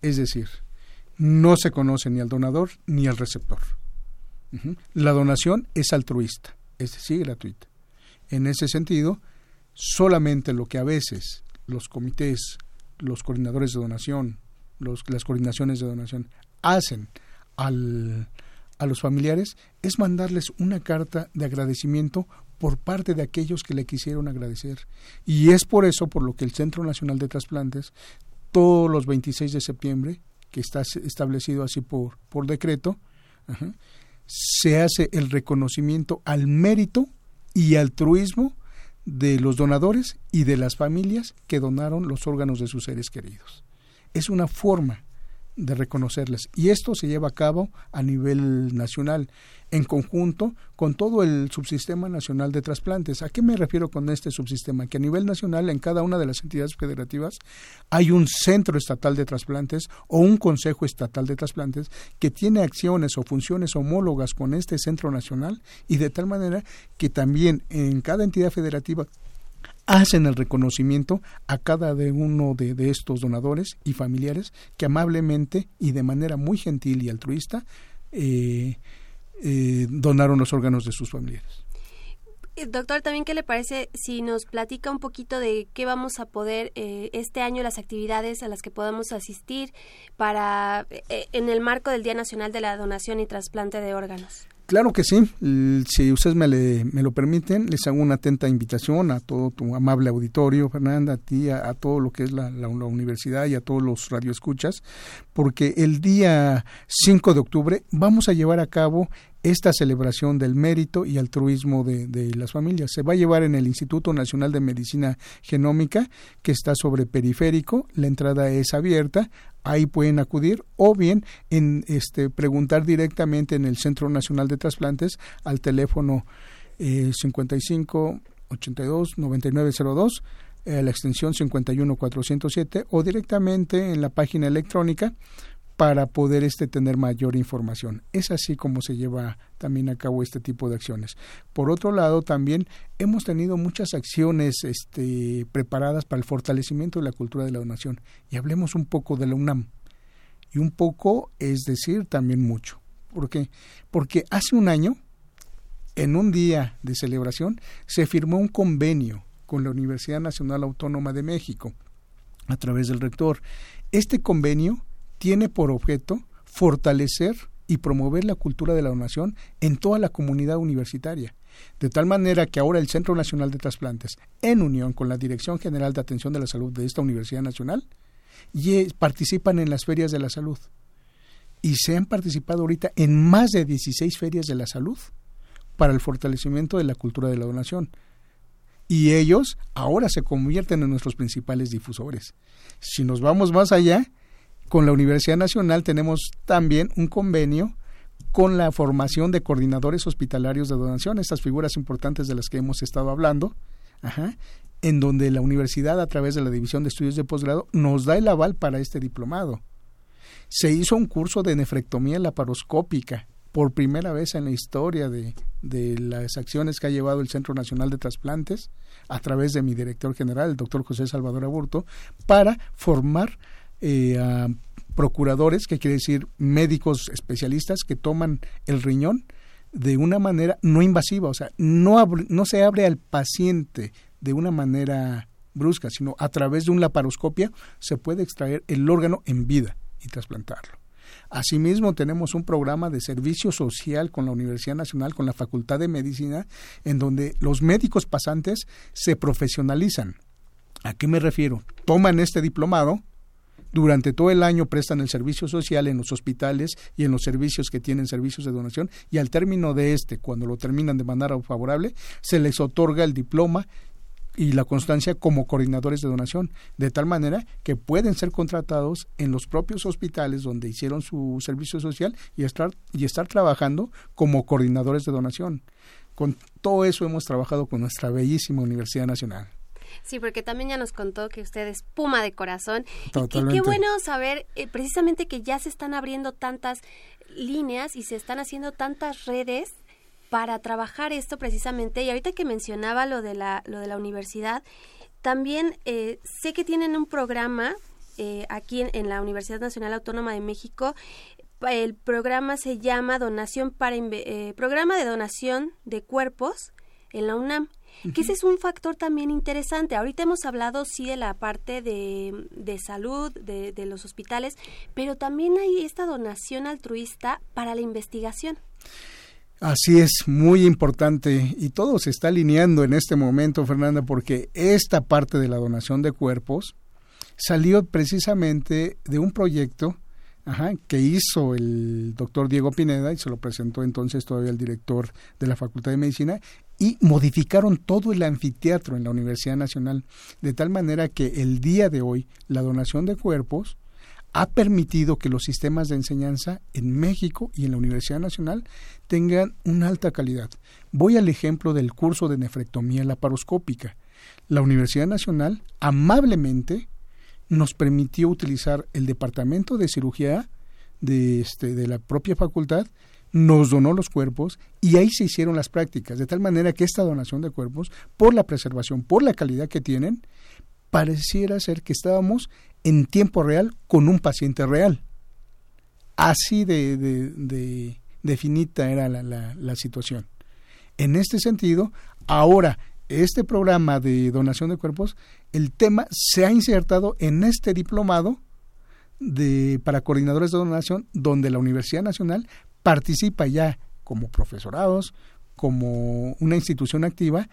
Es decir, no se conoce ni al donador ni al receptor. La donación es altruista, es decir, gratuita. En ese sentido, solamente lo que a veces los comités los coordinadores de donación, los, las coordinaciones de donación hacen al, a los familiares es mandarles una carta de agradecimiento por parte de aquellos que le quisieron agradecer. Y es por eso por lo que el Centro Nacional de Trasplantes, todos los 26 de septiembre, que está establecido así por, por decreto, se hace el reconocimiento al mérito y altruismo de los donadores y de las familias que donaron los órganos de sus seres queridos. Es una forma de reconocerles y esto se lleva a cabo a nivel nacional en conjunto con todo el subsistema nacional de trasplantes. ¿A qué me refiero con este subsistema? Que a nivel nacional en cada una de las entidades federativas hay un centro estatal de trasplantes o un consejo estatal de trasplantes que tiene acciones o funciones homólogas con este centro nacional y de tal manera que también en cada entidad federativa hacen el reconocimiento a cada de uno de, estos donadores y familiares que amablemente y de manera muy gentil y altruista eh, eh, donaron los órganos de sus familiares. Eh, doctor, también qué le parece si nos platica un poquito de qué vamos a poder este año, las actividades a las que podemos asistir para en el marco del Día Nacional de la Donación y Trasplante de Órganos. Claro que sí. Si ustedes me, me, lo permiten, les hago una atenta invitación a todo tu amable auditorio, Fernanda, a ti, a, todo lo que es la, la, universidad y a todos los radioescuchas, porque el día 5 de octubre vamos a llevar a cabo esta celebración del mérito y altruismo de, de, las familias. Se va a llevar en el Instituto Nacional de Medicina Genómica, que está sobre periférico. La entrada es abierta ahí pueden acudir o bien en este preguntar directamente en el Centro Nacional de Trasplantes al teléfono eh, 55 82 9902 a la extensión 51407 o directamente en la página electrónica para poder este tener mayor información. Es así como se lleva también a cabo este tipo de acciones. Por otro lado, también hemos tenido muchas acciones este, preparadas para el fortalecimiento de la cultura de la donación. Y hablemos un poco de la UNAM. Y un poco es decir también mucho. ¿Por qué? Porque hace un año, en un día de celebración, se firmó un convenio con la Universidad Nacional Autónoma de México a través del rector. Este convenio tiene por objeto fortalecer y promover la cultura de la donación en toda la comunidad universitaria. De tal manera que ahora el Centro Nacional de Trasplantes, en unión con la Dirección General de Atención de la Salud de esta Universidad Nacional, y participan en las ferias de la salud. Y se han participado ahorita en más de 16 ferias de la salud para el fortalecimiento de la cultura de la donación. Y ellos ahora se convierten en nuestros principales difusores. Si nos vamos más allá, con la Universidad Nacional tenemos también un convenio con la formación de coordinadores hospitalarios de donación, estas figuras importantes de las que hemos estado hablando, en donde la universidad, a través de la División de Estudios de Posgrado, nos da el aval para este diplomado. Se hizo un curso de nefrectomía laparoscópica por primera vez en la historia de, de las acciones que ha llevado el Centro Nacional de Trasplantes a través de mi director general, el doctor José Salvador Aburto, para formar eh, a procuradores, que quiere decir médicos especialistas que toman el riñón de una manera no invasiva, o sea, no, no se abre al paciente de una manera brusca, sino a través de una laparoscopia se puede extraer el órgano en vida y trasplantarlo. Asimismo, tenemos un programa de servicio social con la Universidad Nacional, con la Facultad de Medicina, en donde los médicos pasantes se profesionalizan. ¿A qué me refiero? Toman este diplomado, durante todo el año prestan el servicio social en los hospitales y en los servicios que tienen servicios de donación y al término de este, cuando lo terminan de manera favorable, se les otorga el diploma y la constancia como coordinadores de donación, de tal manera que pueden ser contratados en los propios hospitales donde hicieron su servicio social y estar, y estar trabajando como coordinadores de donación. Con todo eso hemos trabajado con nuestra bellísima Universidad Nacional. Sí, porque también ya nos contó que usted es puma de corazón. Y, qué bueno saber eh, precisamente que ya se están abriendo tantas líneas y se están haciendo tantas redes para trabajar esto precisamente. Y ahorita que mencionaba lo de la, lo de la universidad, también eh, sé que tienen un programa eh, aquí en, la Universidad Nacional Autónoma de México. El programa se llama Donación para Programa de Donación de Cuerpos en la UNAM que ese es un factor también interesante. Ahorita hemos hablado sí de la parte de, de salud, de, de los hospitales, pero también hay esta donación altruista para la investigación. Así es, muy importante y todo se está alineando en este momento, Fernanda, porque esta parte de la donación de cuerpos salió precisamente de un proyecto que hizo el doctor Diego Pineda y se lo presentó entonces todavía el director de la Facultad de Medicina y modificaron todo el anfiteatro en la Universidad Nacional de tal manera que el día de hoy la donación de cuerpos ha permitido que los sistemas de enseñanza en México y en la Universidad Nacional tengan una alta calidad. Voy al ejemplo del curso de nefrectomía laparoscópica. La Universidad Nacional amablemente nos permitió utilizar el departamento de cirugía de, este, de la propia facultad nos donó los cuerpos y ahí se hicieron las prácticas, de tal manera que esta donación de cuerpos, por la preservación, por la calidad que tienen, pareciera ser que estábamos en tiempo real con un paciente real. Así de, de, era la, la, la situación. En este sentido, ahora este programa de donación de cuerpos, el tema se ha insertado en este diplomado de, para coordinadores de donación, donde la Universidad Nacional participa ya como profesorados, como una institución activa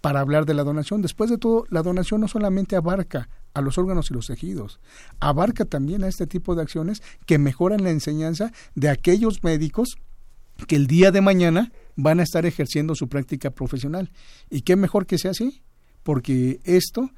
para hablar de la donación. Después de todo, la donación no solamente abarca a los órganos y los tejidos, abarca también a este tipo de acciones que mejoran la enseñanza de aquellos médicos que el día de mañana van a estar ejerciendo su práctica profesional. ¿Y qué mejor que sea así? Porque esto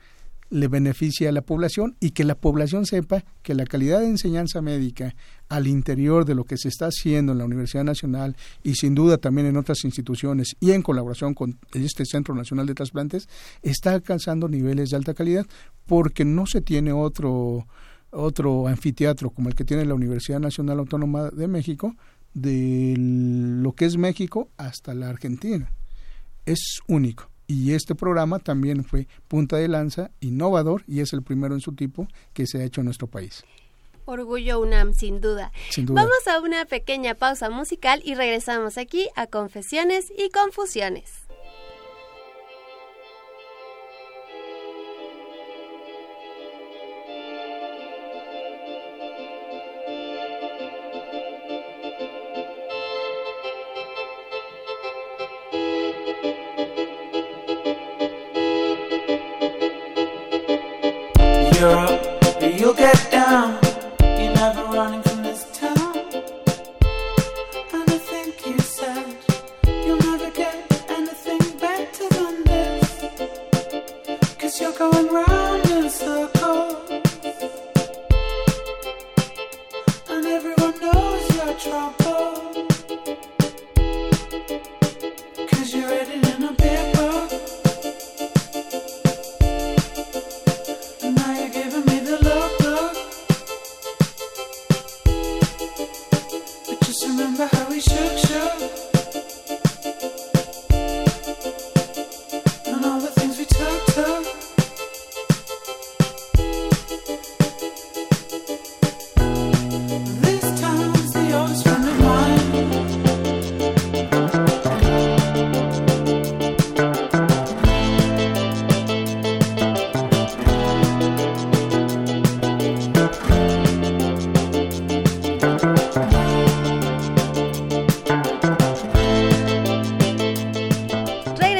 le beneficia a la población y que la población sepa que la calidad de enseñanza médica al interior de lo que se está haciendo en la Universidad Nacional y sin duda también en otras instituciones y en colaboración con este Centro Nacional de Trasplantes está alcanzando niveles de alta calidad porque no se tiene otro otro anfiteatro como el que tiene la Universidad Nacional Autónoma de México de lo que es México hasta la Argentina. Es único y este programa también fue punta de lanza, innovador y es el primero en su tipo que se ha hecho en nuestro país. Orgullo UNAM, sin duda. sin duda. Vamos a una pequeña pausa musical y regresamos aquí a Confesiones y Confusiones.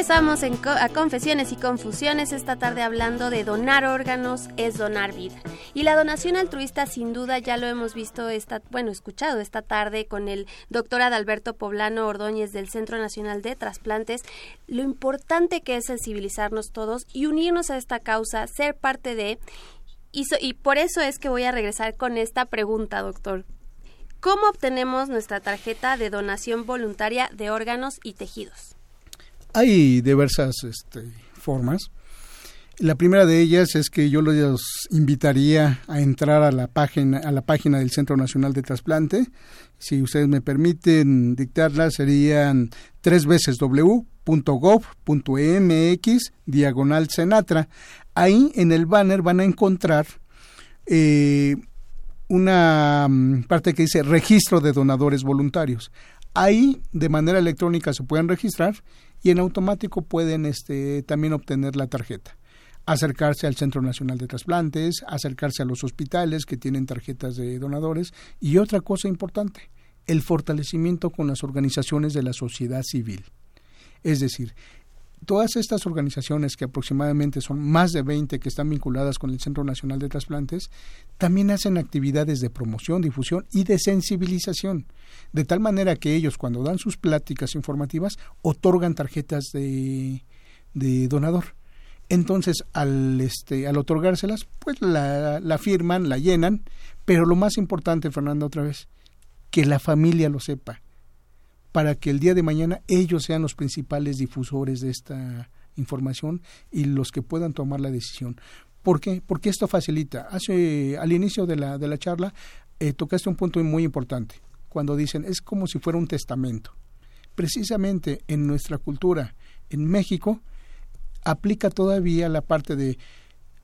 A Confesiones y Confusiones esta tarde hablando de donar órganos es donar vida. Y la donación altruista sin duda ya lo hemos visto, esta, bueno, escuchado esta tarde con el doctor Adalberto Poblano Ordóñez del Centro Nacional de Trasplantes, lo importante que es sensibilizarnos todos y unirnos a esta causa, ser parte de... Y por eso es que voy a regresar con esta pregunta, doctor. ¿Cómo obtenemos nuestra tarjeta de donación voluntaria de órganos y tejidos? Hay diversas este, formas. La primera de ellas es que yo los invitaría a entrar a la página a la página del Centro Nacional de Trasplante. Si ustedes me permiten dictarla, serían tres veces w.gov.mx diagonal Senatra. Ahí en el banner van a encontrar eh, una mm, parte que dice registro de donadores voluntarios. Ahí de manera electrónica se pueden registrar y en automático pueden este, también obtener la tarjeta. Acercarse al Centro Nacional de Trasplantes, acercarse a los hospitales que tienen tarjetas de donadores y otra cosa importante, el fortalecimiento con las organizaciones de la sociedad civil. Es decir, todas estas organizaciones, que aproximadamente son más de 20 que están vinculadas con el Centro Nacional de Trasplantes, también hacen actividades de promoción, difusión y de sensibilización, de tal manera que ellos cuando dan sus pláticas informativas otorgan tarjetas de, de donador. Entonces, al, este, al otorgárselas, pues la, la firman, la llenan, pero lo más importante, Fernanda, otra vez, que la familia lo sepa, para que el día de mañana ellos sean los principales difusores de esta información y los que puedan tomar la decisión. ¿Por qué? Porque esto facilita. Hace, al inicio de la, de la charla eh, tocaste un punto muy importante, cuando dicen es como si fuera un testamento. Precisamente en nuestra cultura, en México, aplica todavía la parte de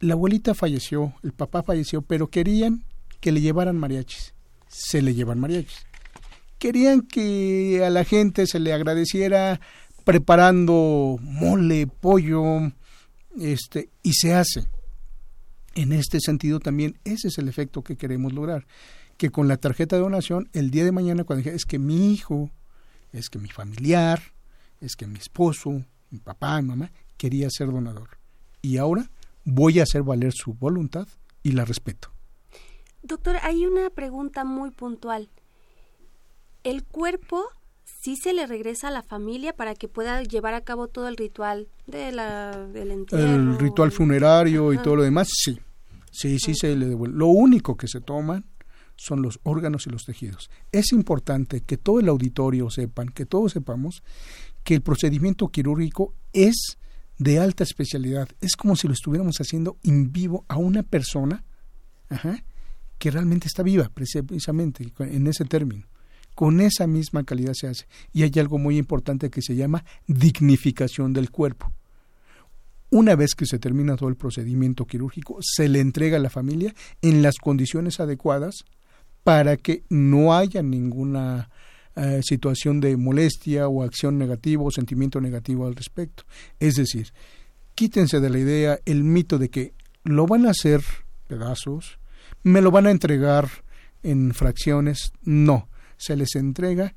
la abuelita falleció, el papá falleció, pero querían que le llevaran mariachis. Se le llevan mariachis querían que a la gente se le agradeciera preparando mole, pollo, este, y se hace. En este sentido también ese es el efecto que queremos lograr, que con la tarjeta de donación el día de mañana cuando es que mi hijo es que mi familiar, es que mi esposo, mi papá, mi mamá, quería ser donador. Y ahora voy a hacer valer su voluntad y la respeto. Doctor, hay una pregunta muy puntual. ¿El cuerpo sí se le regresa a la familia para que pueda llevar a cabo todo el ritual de la, del entierro? El ritual funerario y todo lo demás, sí. Sí, sí se le devuelve. Lo único que se toman son los órganos y los tejidos. Es importante que todo el auditorio sepan, que todos sepamos, que el procedimiento quirúrgico es de alta especialidad. Es como si lo estuviéramos haciendo en vivo a una persona ajá, que realmente está viva, precisamente en ese término. Con esa misma calidad se hace. Y hay algo muy importante que se llama dignificación del cuerpo. Una vez que se termina todo el procedimiento quirúrgico, se le entrega a la familia en las condiciones adecuadas para que no haya ninguna eh, situación de molestia o acción negativa o sentimiento negativo al respecto. Es decir, quítense de la idea el mito de que lo van a hacer pedazos, me lo van a entregar en fracciones. No, se les entrega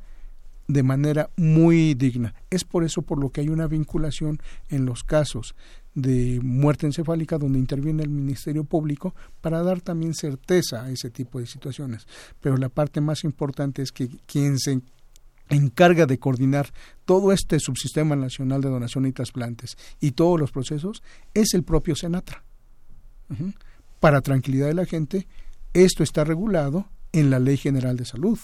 de manera muy digna. Es por eso por lo que hay una vinculación en los casos de muerte encefálica donde interviene el Ministerio Público para dar también certeza a ese tipo de situaciones. Pero la parte más importante es que quien se encarga de coordinar todo este subsistema nacional de donación y trasplantes y todos los procesos es el propio Senatra para tranquilidad de la gente, esto está regulado en la Ley General de Salud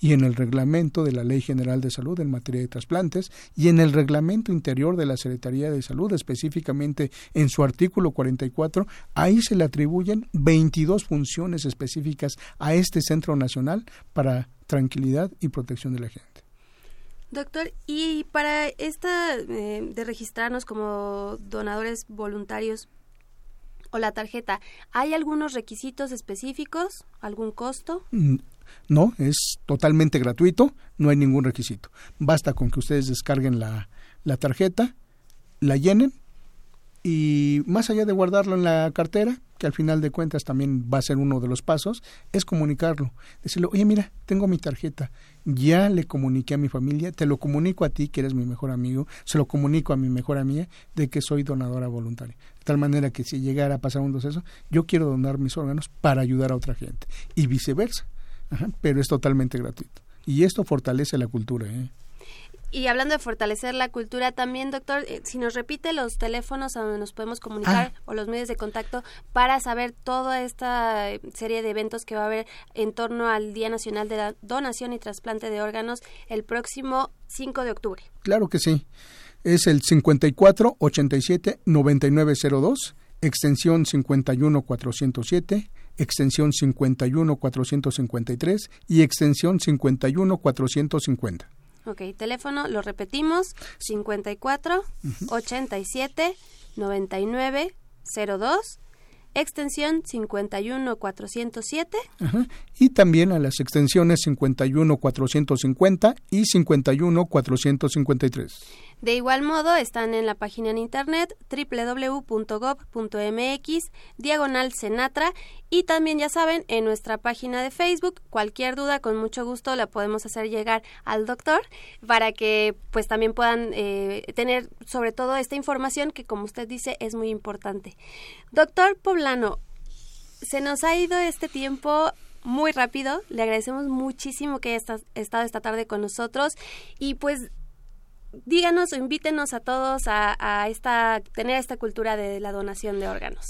y en el reglamento de la Ley General de Salud en materia de trasplantes y en el reglamento interior de la Secretaría de Salud, específicamente en su artículo 44, ahí se le atribuyen 22 funciones específicas a este Centro Nacional para tranquilidad y protección de la gente. Doctor, y para esta eh, de registrarnos como donadores voluntarios, o la tarjeta, ¿hay algunos requisitos específicos? ¿Algún costo? No, es totalmente gratuito, no hay ningún requisito. Basta con que ustedes descarguen la, la tarjeta, la llenen y más allá de guardarlo en la cartera, que al final de cuentas también va a ser uno de los pasos, es comunicarlo. Decirle, oye, mira, tengo mi tarjeta, ya le comuniqué a mi familia, te lo comunico a ti, que eres mi mejor amigo, se lo comunico a mi mejor amiga de que soy donadora voluntaria. De tal manera que si llegara a pasar un proceso, yo quiero donar mis órganos para ayudar a otra gente. Y viceversa. Pero es totalmente gratuito. Y esto fortalece la cultura. ¿eh? Y hablando de fortalecer la cultura, también, doctor, eh, si nos repite los teléfonos a donde nos podemos comunicar ah. o los medios de contacto para saber toda esta eh, serie de eventos que va a haber en torno al Día Nacional de la Donación y Trasplante de Órganos el próximo 5 de octubre. Claro que sí. Es el 54 87 9902, extensión 51 407, extensión 51 453 y extensión 51 450. Ok, teléfono, lo repetimos, 54 87 99 02 extensión 51407 y también a las extensiones 51450 y 51453. De igual modo, están en la página en internet www.gov.mx, diagonal Senatra, y también ya saben, en nuestra página de Facebook, cualquier duda, con mucho gusto la podemos hacer llegar al doctor para que pues también puedan eh, tener sobre todo esta información que como usted dice es muy importante. Doctor Poblano, se nos ha ido este tiempo muy rápido. Le agradecemos muchísimo que haya estado esta tarde con nosotros y pues díganos o invítenos a todos a, esta, tener esta cultura de la donación de órganos.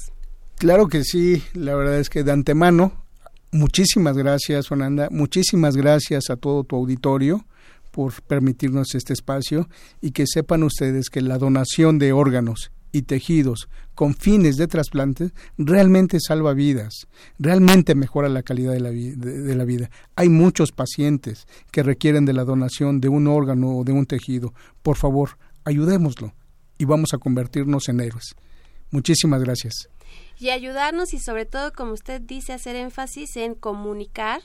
Claro que sí, la verdad es que de antemano, muchísimas gracias, Fernanda, muchísimas gracias a todo tu auditorio por permitirnos este espacio y que sepan ustedes que la donación de órganos y tejidos con fines de trasplante realmente salva vidas, realmente mejora la calidad de la, de la, vida. Hay muchos pacientes que requieren de la donación de un órgano o de un tejido. Por favor, ayudémoslo y vamos a convertirnos en héroes. Muchísimas gracias. Y ayudarnos y sobre todo, como usted dice, hacer énfasis en comunicar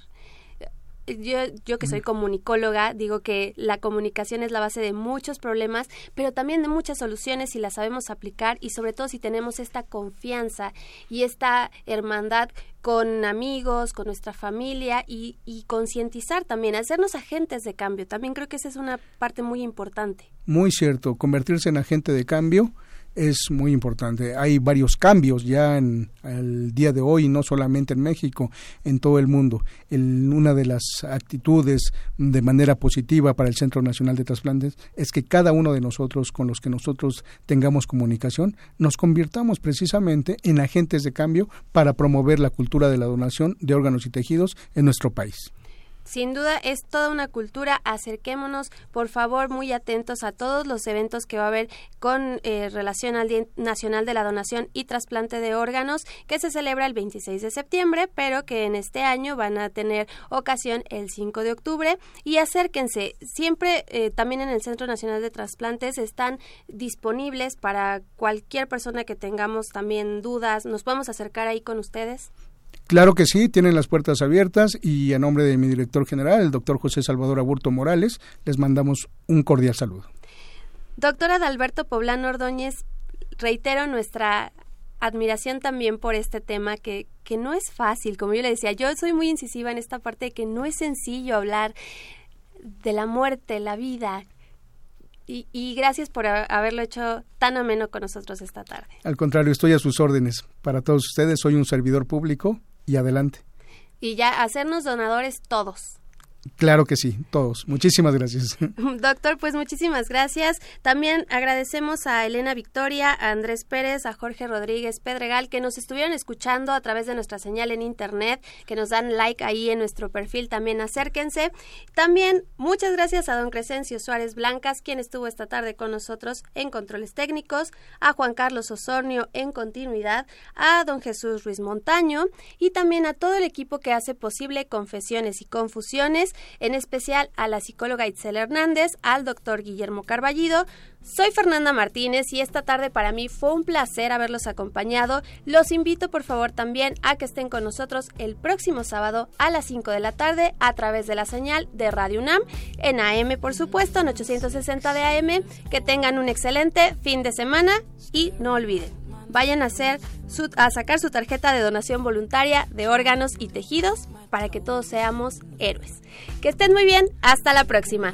yo, yo que soy comunicóloga, digo que la comunicación es la base de muchos problemas, pero también de muchas soluciones si las sabemos aplicar y sobre todo si tenemos esta confianza y esta hermandad con amigos, con nuestra familia y, y concientizar también, hacernos agentes de cambio. También creo que esa es una parte muy importante. Muy cierto, convertirse en agente de cambio es muy importante. Hay varios cambios ya en el día de hoy, no solamente en México, en todo el mundo. una de las actitudes de manera positiva para el Centro Nacional de Trasplantes es que cada uno de nosotros con los que nosotros tengamos comunicación nos convirtamos precisamente en agentes de cambio para promover la cultura de la donación de órganos y tejidos en nuestro país. Sin duda es toda una cultura. Acerquémonos, por favor, muy atentos a todos los eventos que va a haber con eh, relación al Día Nacional de la Donación y Trasplante de Órganos, que se celebra el 26 de septiembre, pero que en este año van a tener ocasión el 5 de octubre. Y acérquense. Siempre eh, también en el Centro Nacional de Trasplantes están disponibles para cualquier persona que tengamos también dudas. ¿Nos podemos acercar ahí con ustedes? Claro que sí, tienen las puertas abiertas y a nombre de mi director general, el doctor José Salvador Aburto Morales, les mandamos un cordial saludo. Doctora Adalberto Poblano Ordóñez, reitero nuestra admiración también por este tema que, que no es fácil, como yo le decía, yo soy muy incisiva en esta parte de que no es sencillo hablar de la muerte, la vida, y, y, gracias por haberlo hecho tan ameno con nosotros esta tarde. Al contrario, estoy a sus órdenes. Para todos ustedes, soy un servidor público y adelante. Y ya hacernos donadores todos. Claro que sí, todos. Muchísimas gracias. [LAUGHS] Doctor, pues muchísimas gracias. También agradecemos a Elena Victoria, a Andrés Pérez, a Jorge Rodríguez Pedregal, que nos estuvieron escuchando a través de nuestra señal en internet, que nos dan like ahí en nuestro perfil, también acérquense. También muchas gracias a don Crescencio Suárez Blancas, quien estuvo esta tarde con nosotros en controles técnicos, a Juan Carlos Osornio en continuidad, a don Jesús Ruiz Montaño y también a todo el equipo que hace posible Confesiones y Confusiones en especial a la psicóloga Itzel Hernández, al doctor Guillermo Carballido. Soy Fernanda Martínez y esta tarde para mí fue un placer haberlos acompañado. Los invito por favor también a que estén con nosotros el próximo sábado a las 5 de la tarde a través de la señal de Radio UNAM en AM por supuesto en 860 de AM. Que tengan un excelente fin de semana y no olviden vayan a, hacer a sacar su tarjeta de donación voluntaria de órganos y tejidos para que todos seamos héroes. Que estén muy bien, hasta la próxima.